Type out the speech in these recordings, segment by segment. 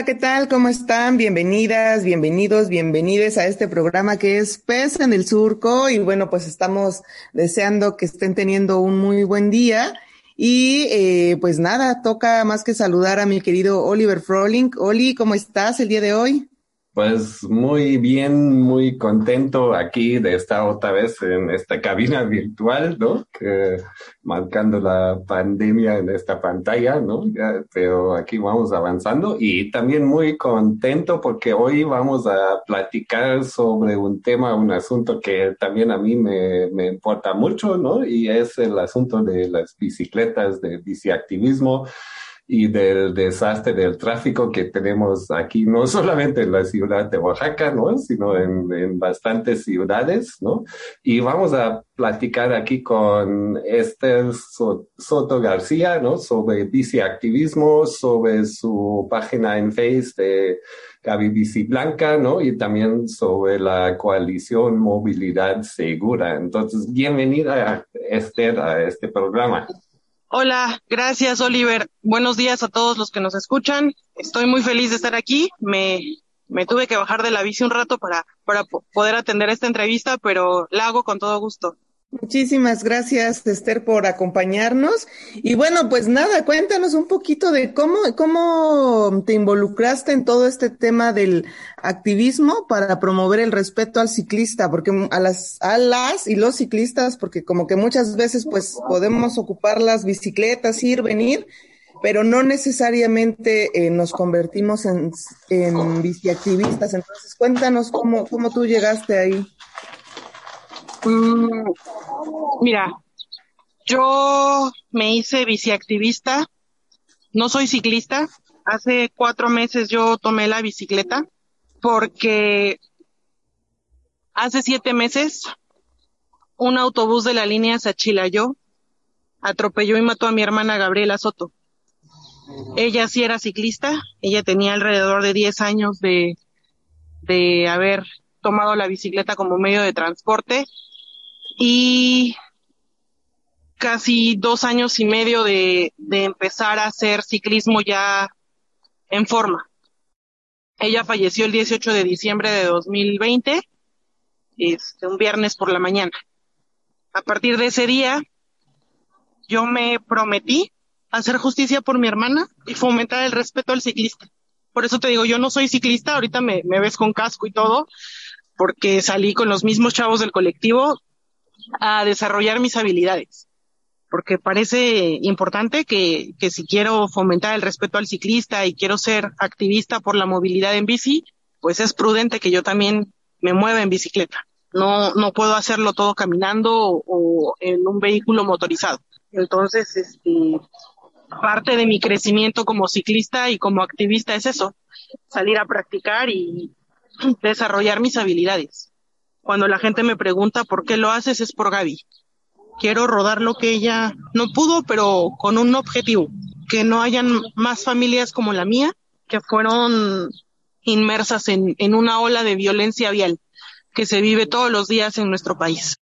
Hola, ¿qué tal? ¿Cómo están? Bienvenidas, bienvenidos, bienvenides a este programa que es PES en el Surco. Y bueno, pues estamos deseando que estén teniendo un muy buen día. Y eh, pues nada, toca más que saludar a mi querido Oliver Froling. Oli, ¿cómo estás el día de hoy? Pues muy bien, muy contento aquí de estar otra vez en esta cabina virtual, ¿no? Que, marcando la pandemia en esta pantalla, ¿no? pero aquí vamos avanzando y también muy contento porque hoy vamos a platicar sobre un tema, un asunto que también a mí me, me importa mucho, ¿no? Y es el asunto de las bicicletas, de biciactivismo y del desastre del tráfico que tenemos aquí, no solamente en la ciudad de Oaxaca, ¿no? sino en, en bastantes ciudades, ¿no? Y vamos a platicar aquí con Esther Soto García, ¿no? Sobre biciactivismo, sobre su página en Facebook de Gaby Bici Blanca, ¿no? Y también sobre la coalición Movilidad Segura. Entonces, bienvenida, Esther, a este programa. Hola, gracias Oliver. Buenos días a todos los que nos escuchan. Estoy muy feliz de estar aquí. Me, me tuve que bajar de la bici un rato para, para poder atender esta entrevista, pero la hago con todo gusto. Muchísimas gracias, Esther, por acompañarnos. Y bueno, pues nada, cuéntanos un poquito de cómo, cómo te involucraste en todo este tema del activismo para promover el respeto al ciclista, porque a las, a las y los ciclistas, porque como que muchas veces pues podemos ocupar las bicicletas, ir, venir, pero no necesariamente eh, nos convertimos en, en biciactivistas. Entonces, cuéntanos cómo, cómo tú llegaste ahí. Mm, mira, yo me hice biciactivista, no soy ciclista. Hace cuatro meses yo tomé la bicicleta porque hace siete meses un autobús de la línea Sachilayo atropelló y mató a mi hermana Gabriela Soto. Ella sí era ciclista, ella tenía alrededor de diez años de, de haber tomado la bicicleta como medio de transporte y casi dos años y medio de, de empezar a hacer ciclismo ya en forma. Ella falleció el 18 de diciembre de 2020, este, un viernes por la mañana. A partir de ese día, yo me prometí hacer justicia por mi hermana y fomentar el respeto al ciclista. Por eso te digo, yo no soy ciclista, ahorita me, me ves con casco y todo, porque salí con los mismos chavos del colectivo a desarrollar mis habilidades. Porque parece importante que, que si quiero fomentar el respeto al ciclista y quiero ser activista por la movilidad en bici, pues es prudente que yo también me mueva en bicicleta. No, no puedo hacerlo todo caminando o, en un vehículo motorizado. Entonces, este, parte de mi crecimiento como ciclista y como activista es eso, salir a practicar y desarrollar mis habilidades. Cuando la gente me pregunta por qué lo haces, es por Gaby. Quiero rodar lo que ella no pudo, pero con un objetivo, que no hayan más familias como la mía, que fueron inmersas en, en una ola de violencia vial que se vive todos los días en nuestro país.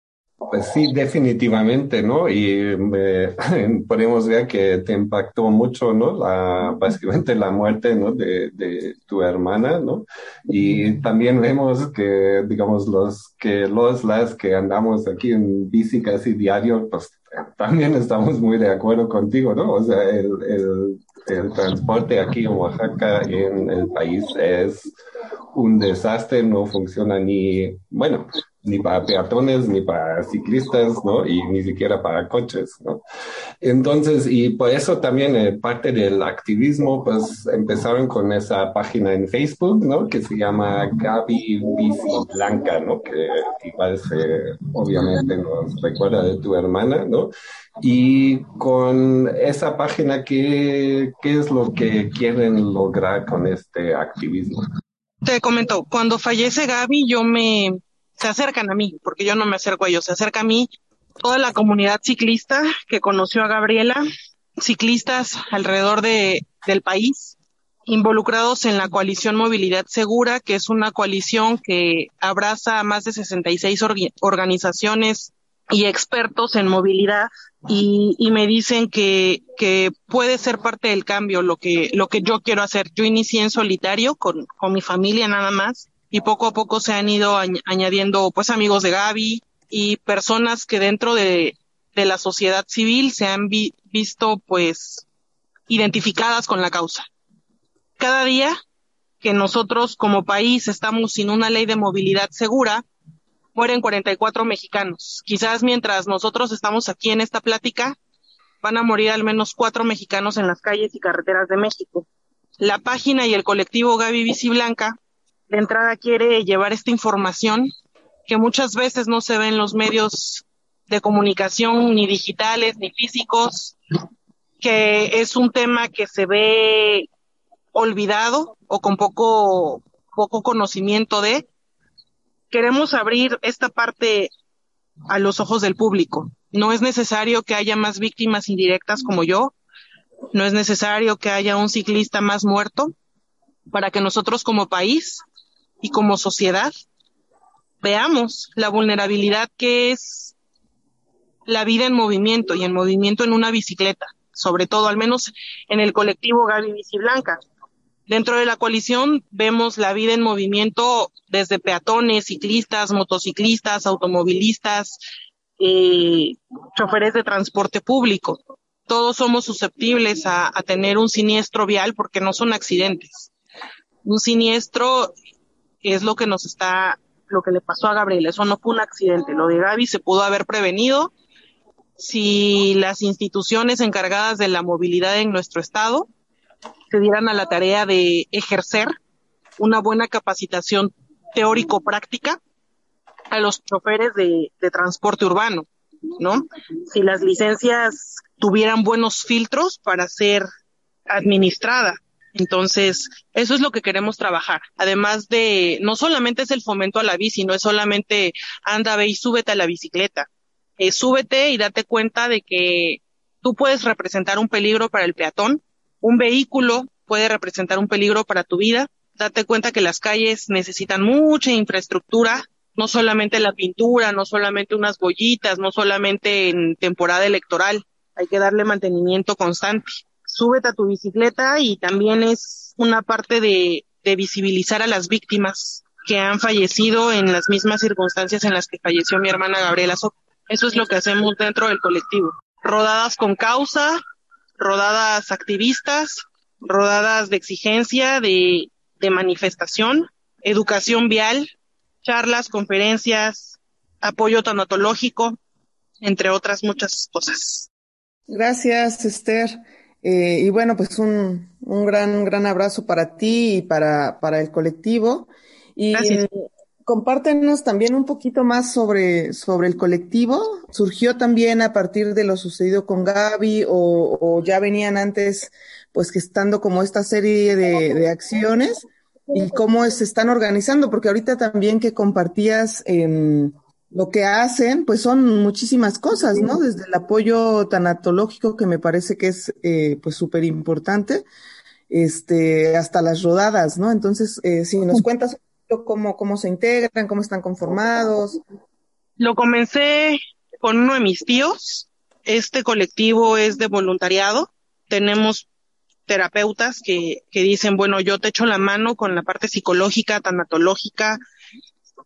Pues sí, definitivamente, ¿no? Y podemos ver que te impactó mucho, ¿no? La, básicamente la muerte, ¿no? De, de tu hermana, ¿no? Y también vemos que, digamos, los que, los, las que andamos aquí en bici casi diario, pues también estamos muy de acuerdo contigo, ¿no? O sea, el, el, el transporte aquí en Oaxaca, en el país, es un desastre, no funciona ni, bueno, ni para peatones, ni para ciclistas, ¿no? Y ni siquiera para coches, ¿no? Entonces, y por eso también eh, parte del activismo, pues empezaron con esa página en Facebook, ¿no? Que se llama Gaby Bici Blanca, ¿no? Que igual se, obviamente nos recuerda de tu hermana, ¿no? Y con esa página, ¿qué, qué es lo que quieren lograr con este activismo? Te comento, cuando fallece Gaby, yo me se acercan a mí, porque yo no me acerco a ellos, se acerca a mí toda la comunidad ciclista que conoció a Gabriela, ciclistas alrededor de, del país, involucrados en la coalición Movilidad Segura, que es una coalición que abraza a más de 66 organizaciones y expertos en movilidad y, y me dicen que, que puede ser parte del cambio lo que, lo que yo quiero hacer. Yo inicié en solitario con, con mi familia nada más y poco a poco se han ido añadiendo pues amigos de Gaby y personas que dentro de, la sociedad civil se han visto pues identificadas con la causa. Cada día que nosotros como país estamos sin una ley de movilidad segura, mueren 44 mexicanos. Quizás mientras nosotros estamos aquí en esta plática, van a morir al menos cuatro mexicanos en las calles y carreteras de México. La página y el colectivo Gaby Blanca de entrada quiere llevar esta información que muchas veces no se ve en los medios de comunicación ni digitales ni físicos, que es un tema que se ve olvidado o con poco, poco conocimiento de, queremos abrir esta parte a los ojos del público. No es necesario que haya más víctimas indirectas como yo, no es necesario que haya un ciclista más muerto para que nosotros como país y como sociedad veamos la vulnerabilidad que es la vida en movimiento y en movimiento en una bicicleta, sobre todo al menos en el colectivo Gaby Bici Blanca. Dentro de la coalición vemos la vida en movimiento desde peatones, ciclistas, motociclistas, automovilistas, eh, choferes de transporte público. Todos somos susceptibles a, a tener un siniestro vial porque no son accidentes. Un siniestro es lo que nos está, lo que le pasó a Gabriel. Eso no fue un accidente. Lo de Gaby se pudo haber prevenido si las instituciones encargadas de la movilidad en nuestro estado se dieran a la tarea de ejercer una buena capacitación teórico-práctica a los choferes de, de transporte urbano, ¿no? Si las licencias tuvieran buenos filtros para ser administrada. Entonces, eso es lo que queremos trabajar. Además de, no solamente es el fomento a la bici, no es solamente anda, ve y súbete a la bicicleta. Eh, súbete y date cuenta de que tú puedes representar un peligro para el peatón, un vehículo puede representar un peligro para tu vida. Date cuenta que las calles necesitan mucha infraestructura, no solamente la pintura, no solamente unas bollitas, no solamente en temporada electoral. Hay que darle mantenimiento constante. Súbete a tu bicicleta y también es una parte de, visibilizar a las víctimas que han fallecido en las mismas circunstancias en las que falleció mi hermana Gabriela Soto. Eso es lo que hacemos dentro del colectivo. Rodadas con causa, rodadas activistas, rodadas de exigencia, de manifestación, educación vial, charlas, conferencias, apoyo tanatológico, entre otras muchas cosas. Gracias, Esther. Eh, y bueno, pues un, un gran, gran abrazo para ti y para, para el colectivo. Y Gracias. compártenos también un poquito más sobre, sobre el colectivo. ¿Surgió también a partir de lo sucedido con Gaby o, o ya venían antes, pues que estando como esta serie de, de acciones? ¿Y cómo se están organizando? Porque ahorita también que compartías eh, lo que hacen, pues son muchísimas cosas, ¿no? Desde el apoyo tanatológico, que me parece que es eh, pues súper importante, este, hasta las rodadas, ¿no? Entonces, eh, si nos cuentas cómo, cómo se integran, cómo están conformados. Lo comencé con uno de mis tíos. Este colectivo es de voluntariado. Tenemos terapeutas que, que dicen, bueno, yo te echo la mano con la parte psicológica, tanatológica,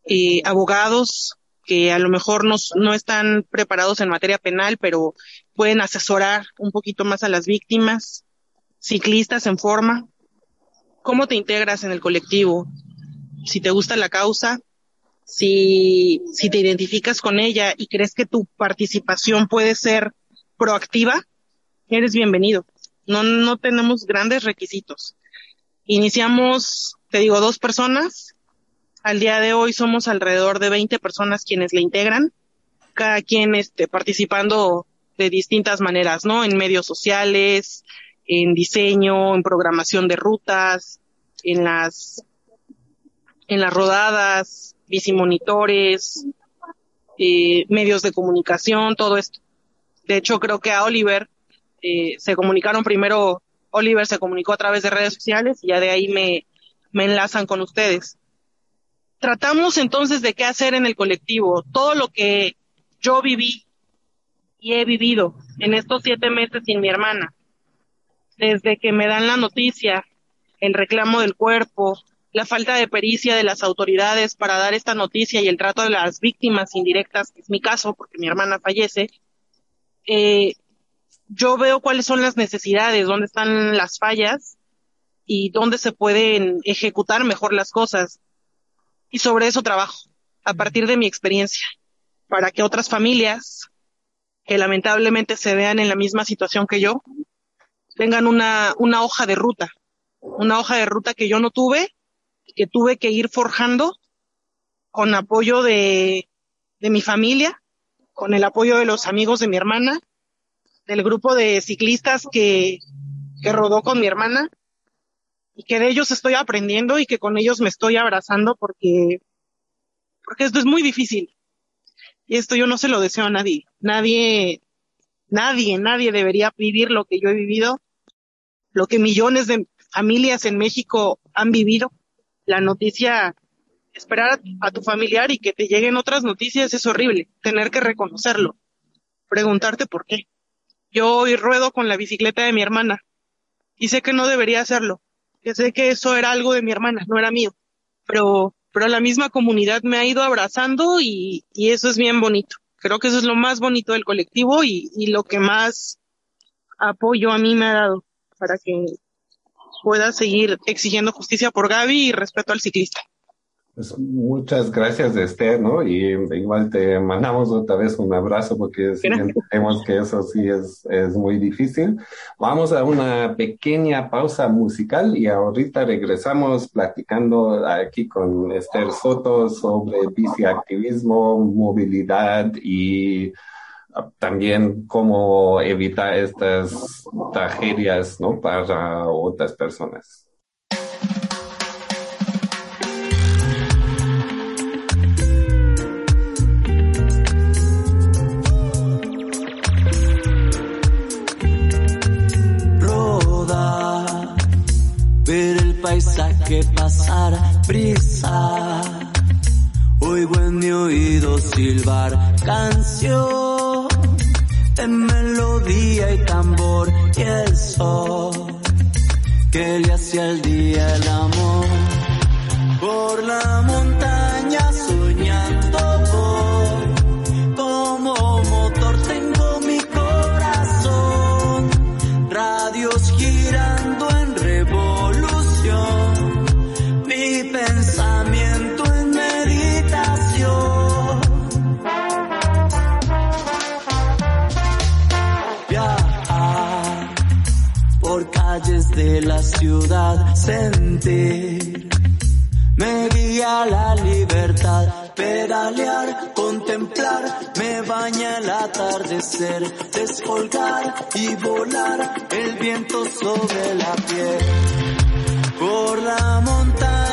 eh, abogados que a lo mejor no, no están preparados en materia penal, pero pueden asesorar un poquito más a las víctimas, ciclistas en forma. ¿Cómo te integras en el colectivo? Si te gusta la causa, si, si te identificas con ella y crees que tu participación puede ser proactiva, eres bienvenido. No, no tenemos grandes requisitos. Iniciamos, te digo, dos personas. Al día de hoy somos alrededor de 20 personas quienes le integran, cada quien este, participando de distintas maneras, ¿no? En medios sociales, en diseño, en programación de rutas, en las en las rodadas, bicimonitores, eh, medios de comunicación, todo esto. De hecho, creo que a Oliver eh, se comunicaron primero, Oliver se comunicó a través de redes sociales y ya de ahí me, me enlazan con ustedes. Tratamos entonces de qué hacer en el colectivo. Todo lo que yo viví y he vivido en estos siete meses sin mi hermana, desde que me dan la noticia, el reclamo del cuerpo, la falta de pericia de las autoridades para dar esta noticia y el trato de las víctimas indirectas, que es mi caso, porque mi hermana fallece, eh, yo veo cuáles son las necesidades, dónde están las fallas y dónde se pueden ejecutar mejor las cosas. Y sobre eso trabajo, a partir de mi experiencia, para que otras familias que lamentablemente se vean en la misma situación que yo, tengan una, una hoja de ruta, una hoja de ruta que yo no tuve que tuve que ir forjando con apoyo de, de mi familia, con el apoyo de los amigos de mi hermana, del grupo de ciclistas que, que rodó con mi hermana y que de ellos estoy aprendiendo y que con ellos me estoy abrazando porque, porque esto es muy difícil. Y esto yo no se lo deseo a nadie. Nadie, nadie, nadie debería vivir lo que yo he vivido, lo que millones de familias en México han vivido la noticia, esperar a, tu familiar y que te lleguen otras noticias es horrible, tener que reconocerlo, preguntarte por qué. Yo hoy ruedo con la bicicleta de mi hermana y sé que no debería hacerlo, que sé que eso era algo de mi hermana, no era mío, pero, pero la misma comunidad me ha ido abrazando y, y eso es bien bonito. Creo que eso es lo más bonito del colectivo y, y lo que más apoyo a mí me ha dado para que pueda seguir exigiendo justicia por Gaby y respeto al ciclista. Pues muchas gracias, Esther, ¿no? Y igual te mandamos otra vez un abrazo porque sabemos que eso sí es, es muy difícil. Vamos a una pequeña pausa musical y ahorita regresamos platicando aquí con Esther Soto sobre biciactivismo, movilidad y también cómo evitar estas tragedias ¿no? para otras personas. Paisaje pasar, brisa. Oigo en mi oído silbar canción de melodía y tambor y el sol que le hacía el día el amor por la montaña soñando calles de la ciudad, sentir. Me guía la libertad, pedalear, contemplar, me baña el atardecer, descolgar y volar el viento sobre la piel. Por la montaña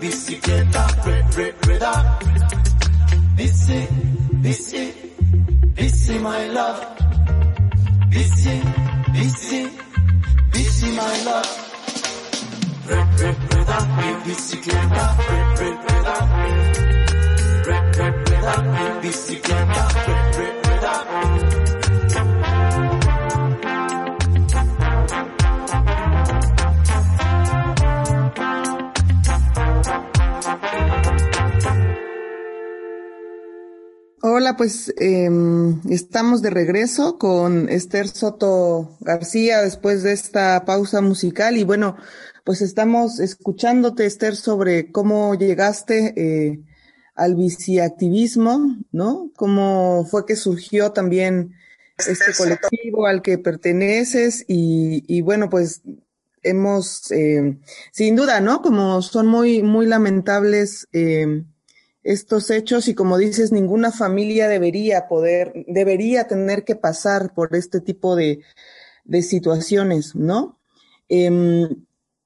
bicicleta, re- re- rueda. Bici, bici, bici my love. Bici, bici, bici my love. Re- re- Rueda mi bicicleta, re- re- rueda. Re- re- Rueda mi bicicleta, re- re- rueda. Hola, pues em, estamos de regreso con Esther Soto García después de esta pausa musical y bueno, pues estamos escuchándote Esther sobre cómo llegaste eh, al biciactivismo, ¿no? Cómo fue que surgió también este colectivo al que perteneces y, y bueno, pues hemos, eh, sin duda, ¿no? Como son muy, muy lamentables eh, estos hechos y como dices, ninguna familia debería poder, debería tener que pasar por este tipo de, de situaciones, ¿no? Eh,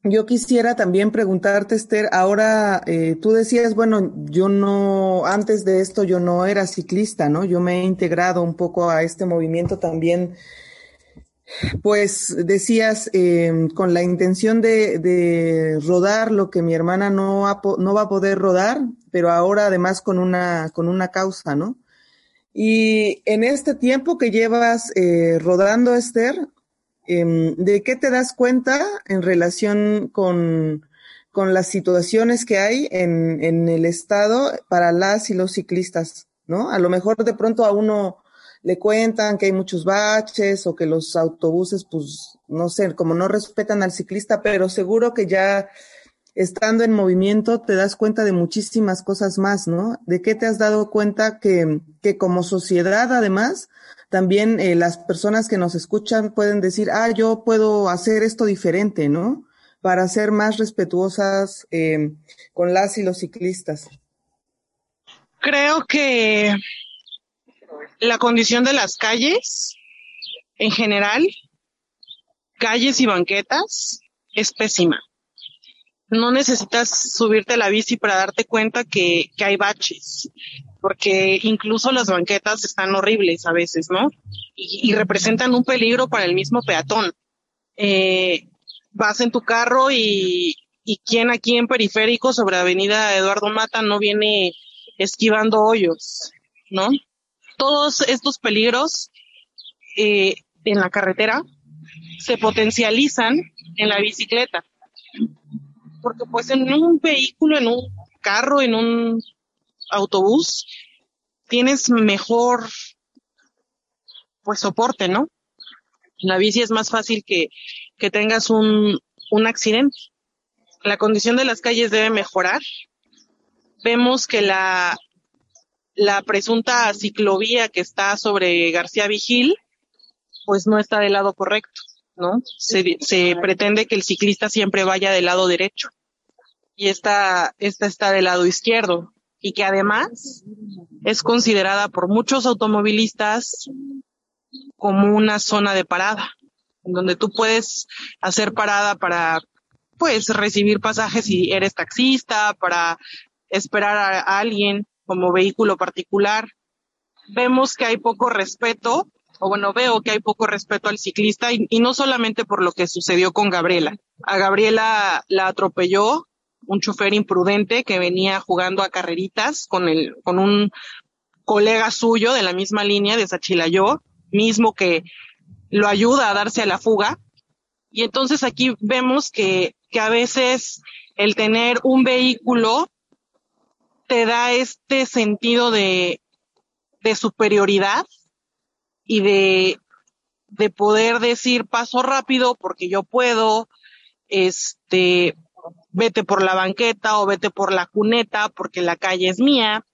yo quisiera también preguntarte, Esther, ahora eh, tú decías, bueno, yo no, antes de esto yo no era ciclista, ¿no? Yo me he integrado un poco a este movimiento también, pues decías, eh, con la intención de, de, rodar lo que mi hermana no, no va a poder rodar, pero ahora además con una, con una causa, ¿no? Y en este tiempo que llevas eh, rodando, Esther, Em, ¿De qué te das cuenta en relación con, con las situaciones que hay en, en, el estado para las y los ciclistas? ¿No? A lo mejor de pronto a uno le cuentan que hay muchos baches o que los autobuses, pues, no sé, como no respetan al ciclista, pero seguro que ya estando en movimiento te das cuenta de muchísimas cosas más, ¿no? ¿De qué te has dado cuenta que, que como sociedad, además, también eh, las personas que nos escuchan pueden decir, ah, yo puedo hacer esto diferente, ¿no? Para ser más respetuosas eh, con las y los ciclistas. Creo que la condición de las calles, en general, calles y banquetas, es pésima. No necesitas subirte a la bici para darte cuenta que, hay baches porque incluso las banquetas están horribles a veces, ¿no? Y, representan un peligro para el mismo peatón. Eh, vas en tu carro y, y quién aquí en periférico sobre Avenida Eduardo Mata no viene esquivando hoyos, ¿no? Todos estos peligros eh, en la carretera se potencializan en la bicicleta. Porque pues en un vehículo, en un carro, en un autobús, tienes mejor, pues, soporte, ¿no? la bici es más fácil que, que tengas un, un accidente. La condición de las calles debe mejorar. Vemos que la, la presunta ciclovía que está sobre García Vigil, pues no está del lado correcto, ¿no? Se, se pretende que el ciclista siempre vaya del lado derecho y esta, esta está del lado izquierdo y que además es considerada por muchos automovilistas como una zona de parada, donde tú puedes hacer parada para, pues, recibir pasajes si eres taxista, para esperar a, a alguien como vehículo particular. Vemos que hay poco respeto, o bueno, veo que hay poco respeto al ciclista y, no solamente por lo que sucedió con Gabriela. A Gabriela la atropelló un chofer imprudente que venía jugando a carreritas con el, con un colega suyo de la misma línea de Sachilayó, mismo que lo ayuda a darse a la fuga. Y entonces aquí vemos que, que a veces el tener un vehículo te da este sentido de, de superioridad y de, de poder decir paso rápido porque yo puedo, este, vete por la banqueta o vete por la cuneta porque la calle es mía,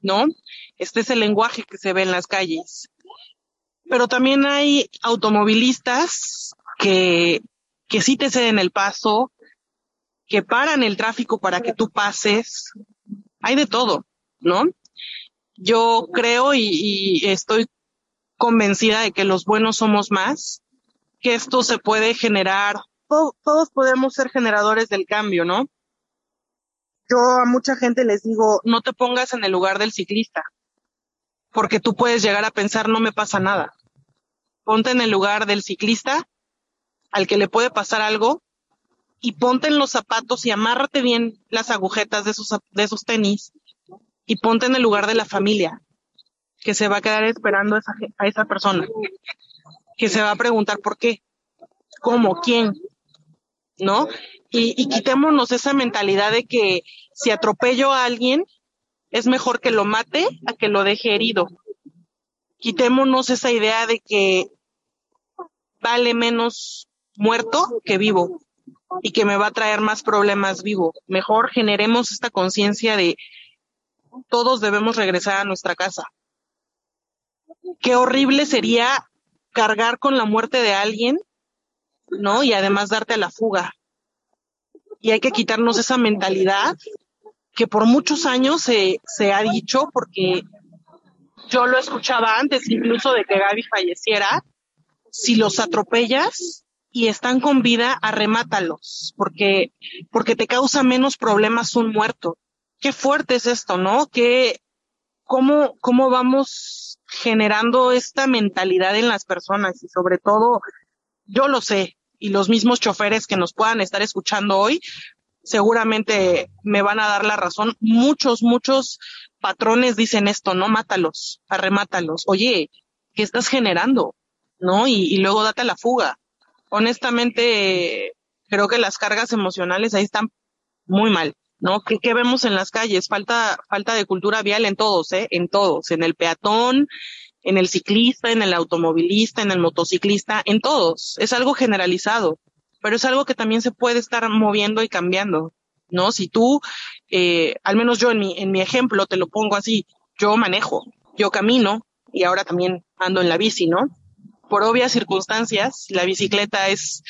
¿no? Este es el lenguaje que se ve en las calles. Pero también hay automovilistas que, que sí te ceden el paso, que paran el tráfico para que tú pases. Hay de todo, ¿no? Yo creo y, y estoy convencida de que los buenos somos más, que esto se puede generar todos podemos ser generadores del cambio, ¿no? Yo a mucha gente les digo, no te pongas en el lugar del ciclista, porque tú puedes llegar a pensar, no me pasa nada. Ponte en el lugar del ciclista al que le puede pasar algo y ponte en los zapatos y amárrate bien las agujetas de sus, de sus tenis y ponte en el lugar de la familia que se va a quedar esperando a esa, a esa persona, que se va a preguntar por qué, cómo, quién, ¿no? Y, y quitémonos esa mentalidad de que si atropello a alguien, es mejor que lo mate a que lo deje herido. quitémonos esa idea de que vale menos muerto que vivo y que me va a traer más problemas vivo. Mejor generemos esta conciencia de todos debemos regresar a nuestra casa. Qué horrible sería cargar con la muerte de alguien, ¿no? Y además darte a la fuga. Y hay que quitarnos esa mentalidad que por muchos años se, se ha dicho, porque yo lo escuchaba antes incluso de que Gaby falleciera, si los atropellas y están con vida, arremátalos, porque, porque te causa menos problemas un muerto. Qué fuerte es esto, ¿no? Que, cómo, cómo vamos generando esta mentalidad en las personas y sobre todo, yo lo sé, y los mismos choferes que nos puedan estar escuchando hoy, seguramente me van a dar la razón. Muchos, muchos patrones dicen esto, no mátalos, arremátalos. Oye, ¿qué estás generando? ¿No? Y, luego date la fuga. Honestamente, creo que las cargas emocionales ahí están muy mal. ¿No? ¿Qué, ¿Qué, vemos en las calles? Falta, falta de cultura vial en todos, ¿eh? En todos, en el peatón, en el ciclista, en el automovilista, en el motociclista, en todos. Es algo generalizado, pero es algo que también se puede estar moviendo y cambiando, ¿no? Si tú, eh, al menos yo en mi, en mi ejemplo, te lo pongo así, yo manejo, yo camino y ahora también ando en la bici, ¿no? Por obvias circunstancias, la bicicleta es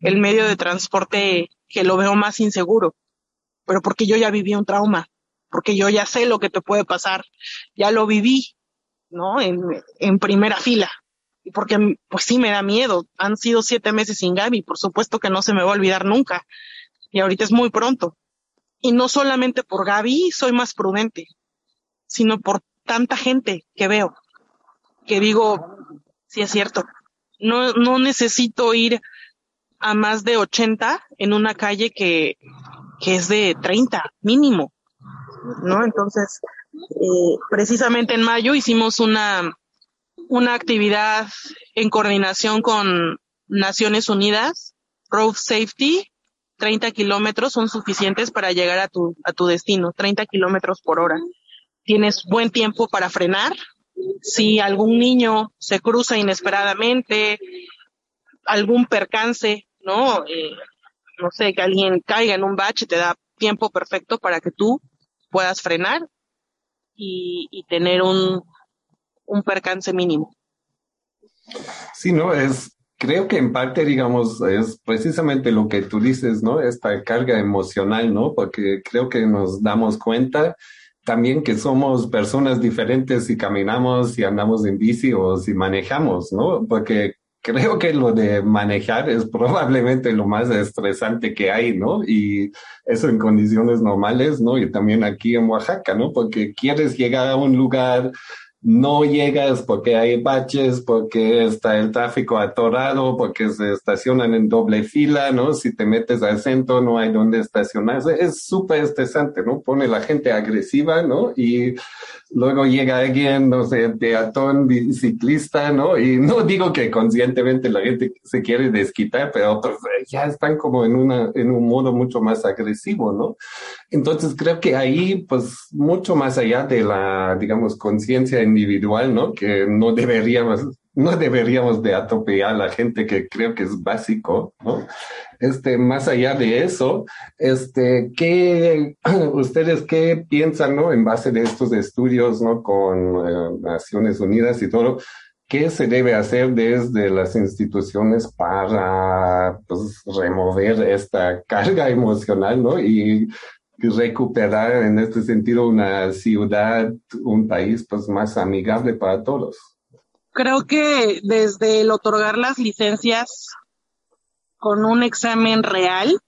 el medio de transporte que lo veo más inseguro pero porque yo ya viví un trauma, porque yo ya sé lo que te puede pasar, ya lo viví, ¿no? En, en primera fila. Y porque, pues sí me da miedo. Han sido siete meses sin Gaby, por supuesto que no se me va a olvidar nunca. Y ahorita es muy pronto. Y no solamente por Gaby soy más prudente, sino por tanta gente que veo, que digo, sí es cierto, no, no necesito ir a más de 80 en una calle que, que es de 30 mínimo, ¿no? Entonces, eh, precisamente en mayo hicimos una, una actividad en coordinación con Naciones Unidas, Road Safety, 30 kilómetros son suficientes para llegar a tu, a tu destino, 30 kilómetros por hora. Tienes buen tiempo para frenar. Si algún niño se cruza inesperadamente, algún percance, ¿no? Eh, no sé, que alguien caiga en un bache, te da tiempo perfecto para que tú puedas frenar y, y tener un, un percance mínimo. Sí, no, es, creo que en parte, digamos, es precisamente lo que tú dices, ¿no? Esta carga emocional, ¿no? Porque creo que nos damos cuenta también que somos personas diferentes si caminamos, si andamos en bici o si manejamos, ¿no? Porque creo que lo de manejar es probablemente lo más estresante que hay, ¿no? Y eso en condiciones normales, ¿no? Y también aquí en Oaxaca, ¿no? Porque quieres llegar a un lugar no llegas porque hay baches, porque está el tráfico atorado, porque se estacionan en doble fila, ¿no? Si te metes al centro no hay donde estacionarse. Es súper estresante, ¿no? Pone la gente agresiva, ¿no? Y luego llega alguien, no sé, peatón, biciclista, ¿no? Y no digo que conscientemente la gente se quiere desquitar, pero pues, ya están como en una, en un modo mucho más agresivo, ¿no? Entonces creo que ahí, pues, mucho más allá de la, digamos, conciencia individual, ¿no? Que no deberíamos, no deberíamos de atropellar a la gente que creo que es básico, ¿no? Este, más allá de eso, este, ¿qué, ustedes qué piensan, ¿no? En base de estos estudios, ¿no? Con eh, Naciones Unidas y todo, ¿qué se debe hacer desde las instituciones para, pues, remover esta carga emocional, ¿no? Y recuperar en este sentido una ciudad, un país pues más amigable para todos. Creo que desde el otorgar las licencias con un examen real,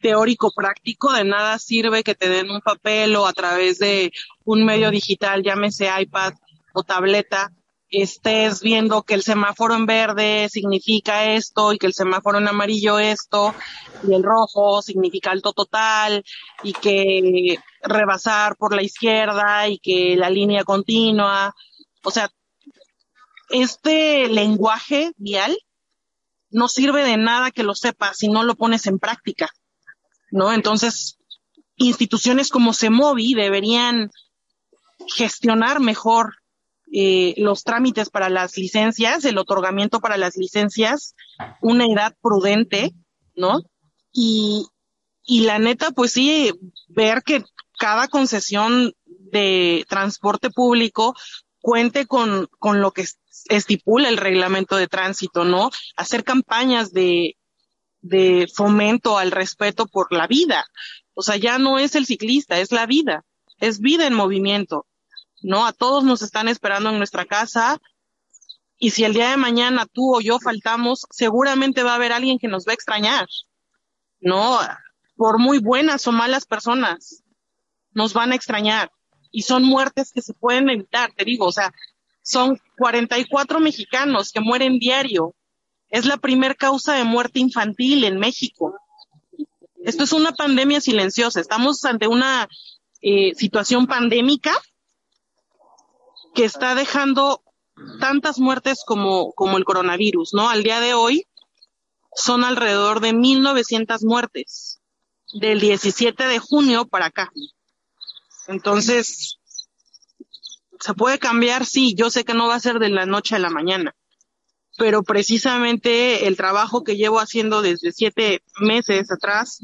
teórico práctico, de nada sirve que te den un papel o a través de un medio digital, llámese iPad o tableta, estés viendo que el semáforo en verde significa esto y que el semáforo en amarillo esto y el rojo significa alto total y que rebasar por la izquierda y que la línea continua. O sea, este lenguaje vial no sirve de nada que lo sepas si no lo pones en práctica, ¿no? Entonces, instituciones como CEMOVI deberían gestionar mejor eh, los trámites para las licencias, el otorgamiento para las licencias, una edad prudente, ¿no? Y, y la neta, pues sí, ver que cada concesión de transporte público cuente con, con lo que estipula el reglamento de tránsito, ¿no? Hacer campañas de, de fomento al respeto por la vida. O sea, ya no es el ciclista, es la vida, es vida en movimiento, ¿no? A todos nos están esperando en nuestra casa y si el día de mañana tú o yo faltamos, seguramente va a haber alguien que nos va a extrañar, ¿no? Por muy buenas o malas personas, nos van a extrañar y son muertes que se pueden evitar, te digo, o sea, son 44 mexicanos que mueren diario. Es la primer causa de muerte infantil en México. Esto es una pandemia silenciosa. Estamos ante una eh, situación pandémica que está dejando tantas muertes como, como el coronavirus, ¿no? Al día de hoy son alrededor de 1.900 muertes del 17 de junio para acá. Entonces, ¿se puede cambiar? Sí, yo sé que no va a ser de la noche a la mañana, pero precisamente el trabajo que llevo haciendo desde siete meses atrás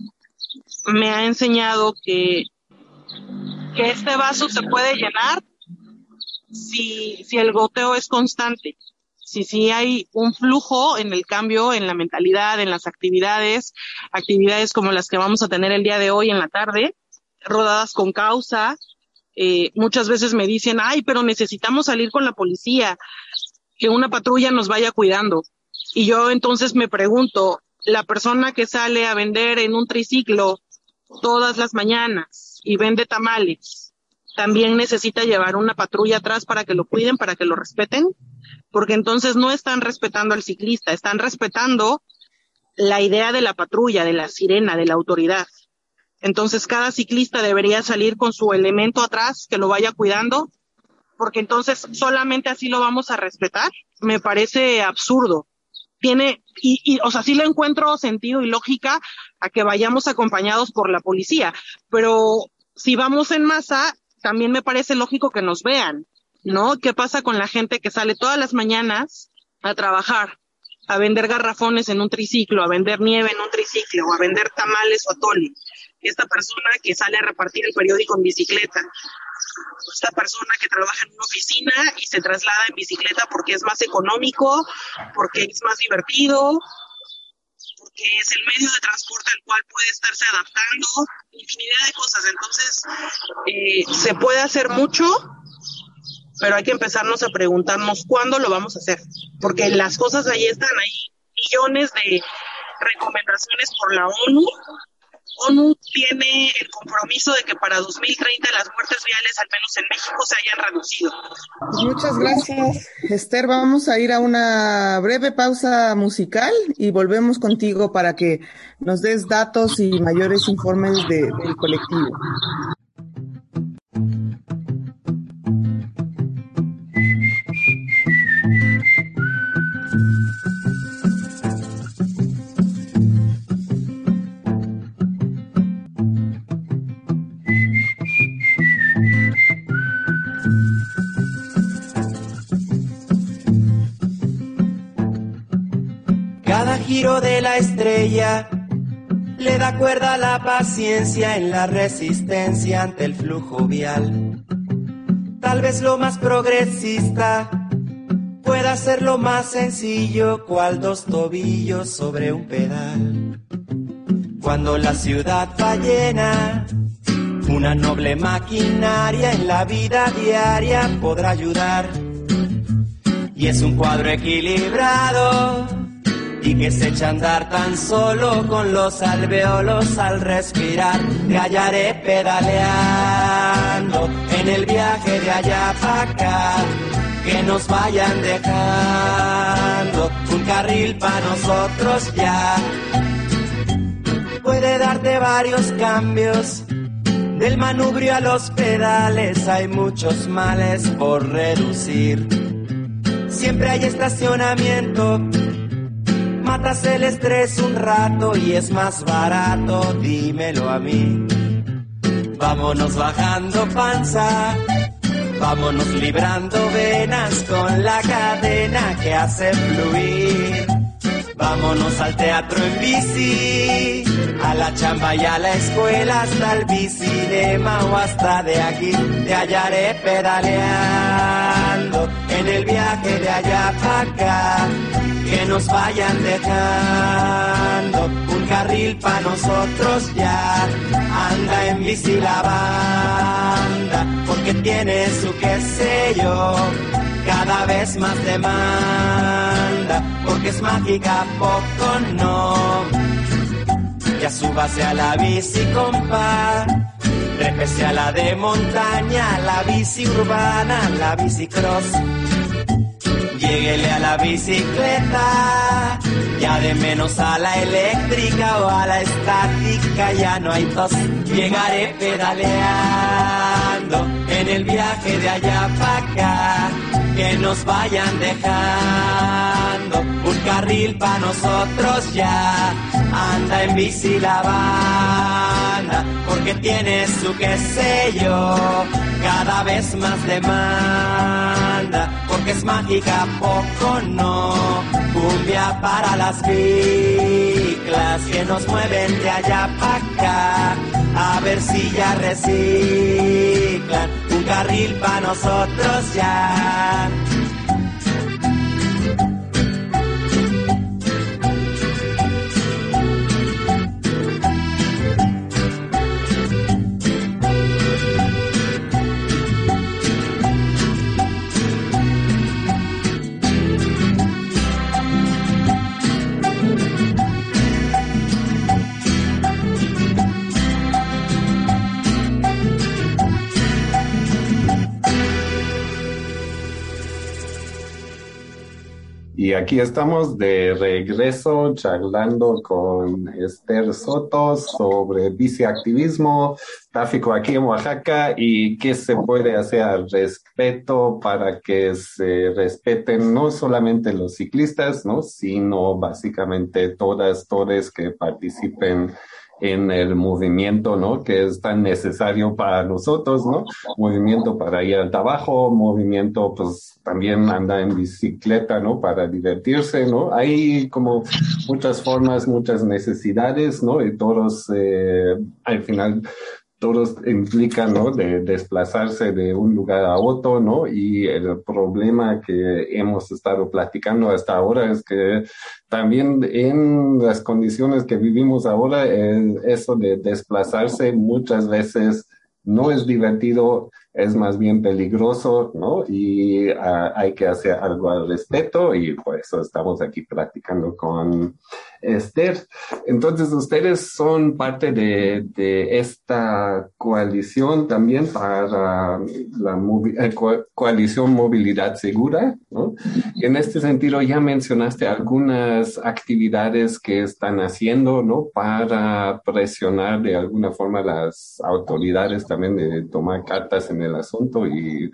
me ha enseñado que, que este vaso se puede llenar si, si el goteo es constante, si, si hay un flujo en el cambio, en la mentalidad, en las actividades, actividades como las que vamos a tener el día de hoy en la tarde, rodadas con causa. Eh, muchas veces me dicen, ay, pero necesitamos salir con la policía, que una patrulla nos vaya cuidando. Y yo entonces me pregunto, la persona que sale a vender en un triciclo todas las mañanas y vende tamales, también necesita llevar una patrulla atrás para que lo cuiden, para que lo respeten, porque entonces no están respetando al ciclista, están respetando la idea de la patrulla, de la sirena, de la autoridad. Entonces cada ciclista debería salir con su elemento atrás que lo vaya cuidando, porque entonces solamente así lo vamos a respetar. Me parece absurdo. Tiene, y, y, o sea, sí le encuentro sentido y lógica a que vayamos acompañados por la policía, pero si vamos en masa, también me parece lógico que nos vean, ¿no? ¿Qué pasa con la gente que sale todas las mañanas a trabajar, a vender garrafones en un triciclo, a vender nieve en un triciclo, o a vender tamales o atole? Esta persona que sale a repartir el periódico en bicicleta, esta persona que trabaja en una oficina y se traslada en bicicleta porque es más económico, porque es más divertido, porque es el medio de transporte al cual puede estarse adaptando, infinidad de cosas. Entonces, eh, se puede hacer mucho, pero hay que empezarnos a preguntarnos cuándo lo vamos a hacer, porque las cosas ahí están, hay millones de recomendaciones por la ONU ONU tiene el compromiso de que para 2030 las muertes viales, al menos en México, se hayan reducido. Pues muchas gracias, Esther. Vamos a ir a una breve pausa musical y volvemos contigo para que nos des datos y mayores informes de, del colectivo. La estrella le da cuerda a la paciencia en la resistencia ante el flujo vial. Tal vez lo más progresista pueda ser lo más sencillo, cual dos tobillos sobre un pedal. Cuando la ciudad va llena, una noble maquinaria en la vida diaria podrá ayudar. Y es un cuadro equilibrado y que se echa a andar tan solo con los alveolos al respirar. Te hallaré pedaleando en el viaje de allá para acá. Que nos vayan dejando un carril para nosotros ya. Puede darte varios cambios. Del manubrio a los pedales hay muchos males por reducir. Siempre hay estacionamiento matas el estrés un rato y es más barato, dímelo a mí. Vámonos bajando panza, Vámonos librando venas con la cadena que hace fluir. Vámonos al teatro en bici, a la chamba y a la escuela, hasta el bicinema o hasta de aquí, te hallaré pedaleando en el viaje de allá para acá. Que nos vayan dejando un carril para nosotros ya. Anda en bici la banda, porque tiene su qué sé yo cada vez más demanda, porque es mágica, poco no. Ya súbase a la bici, compa, trépese a la de montaña, la bici urbana, la bici cross. Lléguele a la bicicleta, ya de menos a la eléctrica o a la estática, ya no hay dos. Llegaré pedaleando en el viaje de allá para acá que nos vayan dejando un carril para nosotros ya. Anda en bici la banda, porque tiene su qué sé yo, cada vez más demanda, porque es mágica, poco no. Cumbia para las biclas que nos mueven de allá para acá, a ver si ya reciclan un carril para nosotros ya. Y aquí estamos de regreso charlando con Esther Soto sobre biciactivismo, tráfico aquí en Oaxaca y qué se puede hacer al respecto para que se respeten no solamente los ciclistas, ¿no? sino básicamente todas, todos que participen en el movimiento, ¿no? Que es tan necesario para nosotros, ¿no? Movimiento para ir al trabajo, movimiento, pues también anda en bicicleta, ¿no? Para divertirse, ¿no? Hay como muchas formas, muchas necesidades, ¿no? Y todos, eh, al final, todos implican, ¿no? De desplazarse de un lugar a otro, ¿no? Y el problema que hemos estado platicando hasta ahora es que también en las condiciones que vivimos ahora, eh, eso de desplazarse muchas veces no es divertido, es más bien peligroso, ¿no? Y uh, hay que hacer algo al respecto y por eso estamos aquí practicando con Esther. Entonces, ustedes son parte de, de esta coalición también para la eh, co coalición Movilidad Segura, ¿no? Y en este sentido, ya mencionaste algunas actividades que están haciendo, ¿no? Para presionar de alguna forma las autoridades también de tomar cartas en el asunto y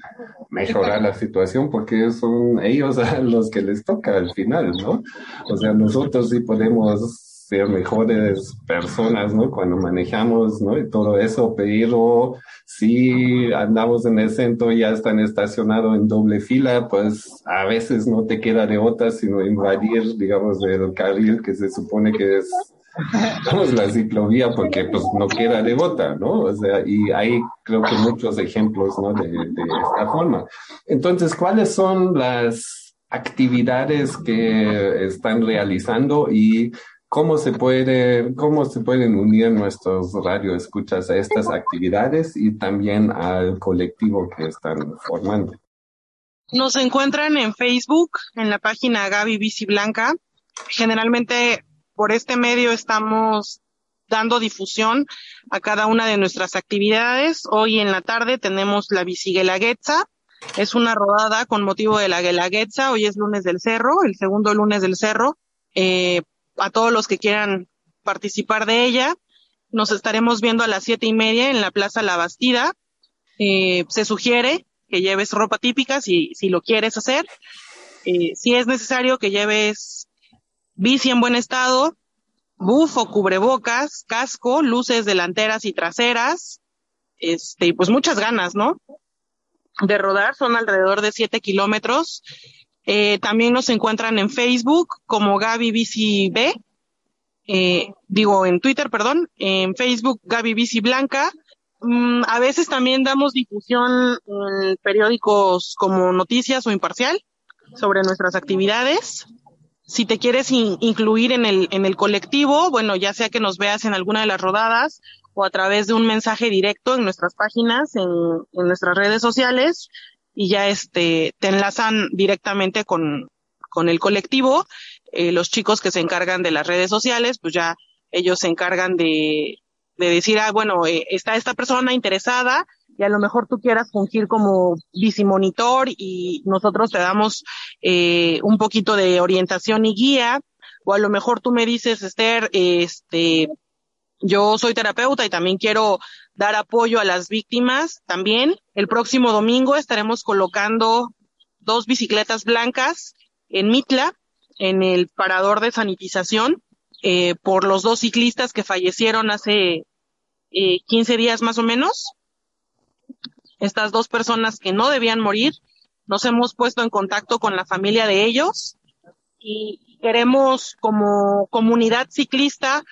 mejorar la situación, porque son ellos a los que les toca al final, ¿no? O sea, nosotros sí podemos ser mejores personas, ¿no? Cuando manejamos, ¿no? Y todo eso, pero si andamos en el centro y ya están estacionados en doble fila, pues a veces no te queda de otra sino invadir, digamos, el carril que se supone que es Vamos la ciclovía porque pues no queda de bota, ¿no? O sea, y hay creo que muchos ejemplos, ¿no? De, esta forma. Entonces, ¿cuáles son las actividades que están realizando y cómo se puede, cómo se pueden unir nuestros radioescuchas a estas actividades y también al colectivo que están formando? Nos encuentran en Facebook, en la página Gaby Bici Blanca. Generalmente por este medio estamos dando difusión a cada una de nuestras actividades. Hoy en la tarde tenemos la Biciguelaguetza. Es una rodada con motivo de la Guelaguetza. Hoy es lunes del cerro, el segundo lunes del cerro. Eh, a todos los que quieran participar de ella, nos estaremos viendo a las siete y media en la Plaza La Bastida. Eh, se sugiere que lleves ropa típica si, si lo quieres hacer. Eh, si es necesario que lleves bici en buen estado, bufo, cubrebocas, casco, luces delanteras y traseras, este, y pues muchas ganas, ¿no? de rodar, son alrededor de 7 kilómetros. Eh, también nos encuentran en Facebook como Gaby Bici B, eh, digo en Twitter, perdón, en Facebook Gaby Bici Blanca. Mm, a veces también damos difusión en periódicos como Noticias o Imparcial sobre nuestras actividades. Si te quieres incluir en el, en el colectivo, bueno, ya sea que nos veas en alguna de las rodadas o a través de un mensaje directo en nuestras páginas, en, en nuestras redes sociales, y ya este, te enlazan directamente con, con el colectivo. Eh, los chicos que se encargan de las redes sociales, pues ya ellos se encargan de, de decir, ah, bueno, eh, está esta persona interesada, y a lo mejor tú quieras fungir como bicimonitor y nosotros te damos eh, un poquito de orientación y guía, o a lo mejor tú me dices, Esther, este, yo soy terapeuta y también quiero dar apoyo a las víctimas también. El próximo domingo estaremos colocando dos bicicletas blancas en Mitla, en el parador de sanitización, eh, por los dos ciclistas que fallecieron hace eh, 15 días más o menos estas dos personas que no debían morir. Nos hemos puesto en contacto con la familia de ellos y queremos como comunidad ciclista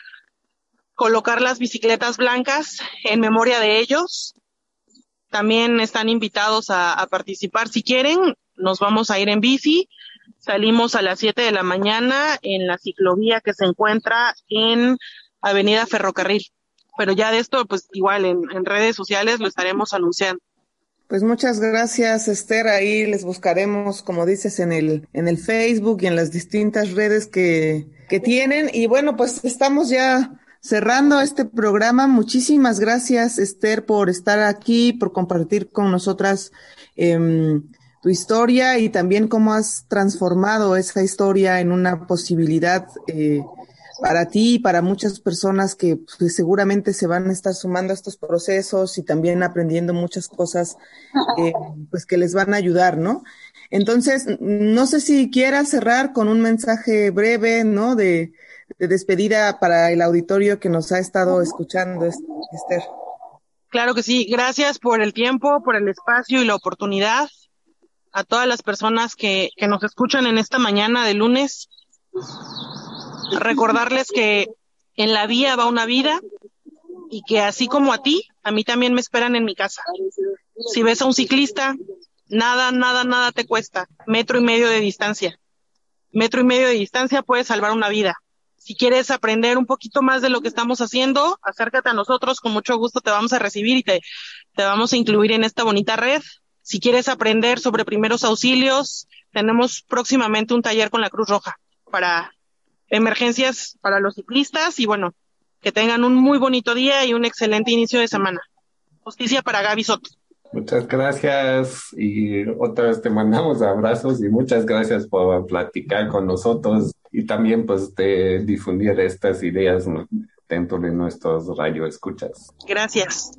colocar las bicicletas blancas en memoria de ellos. También están invitados a, participar si quieren. Nos vamos a ir en bici. Salimos a las 7 de la mañana en la ciclovía que se encuentra en Avenida Ferrocarril. Pero ya de esto, pues igual en redes sociales lo estaremos anunciando. Pues muchas gracias, Esther. Ahí les buscaremos, como dices, en el, en el Facebook y en las distintas redes que, que tienen. Y bueno, pues estamos ya cerrando este programa. Muchísimas gracias, Esther, por estar aquí, por compartir con nosotras eh, tu historia y también cómo has transformado esa historia en una posibilidad eh, para ti y para muchas personas que pues, seguramente se van a estar sumando a estos procesos y también aprendiendo muchas cosas eh, pues que les van a ayudar, ¿no? Entonces, no sé si quieras cerrar con un mensaje breve, ¿no? De, de despedida para el auditorio que nos ha estado escuchando, Esther. Claro que sí. Gracias por el tiempo, por el espacio y la oportunidad. A todas las personas que, que nos escuchan en esta mañana de lunes recordarles que en la vía va una vida y que así como a ti, a mí también me esperan en mi casa. Si ves a un ciclista, nada, nada, nada te cuesta. Metro y medio de distancia. Metro y medio de distancia puede salvar una vida. Si quieres aprender un poquito más de lo que estamos haciendo, acércate a nosotros, con mucho gusto te vamos a recibir y te, te vamos a incluir en esta bonita red. Si quieres aprender sobre primeros auxilios, tenemos próximamente un taller con la Cruz Roja para emergencias para los ciclistas y bueno, que tengan un muy bonito día y un excelente inicio de semana. Justicia para Gaby Soto. Muchas gracias y otra vez te mandamos abrazos y muchas gracias por platicar con nosotros y también pues de difundir estas ideas dentro de nuestros radioescuchas. Gracias.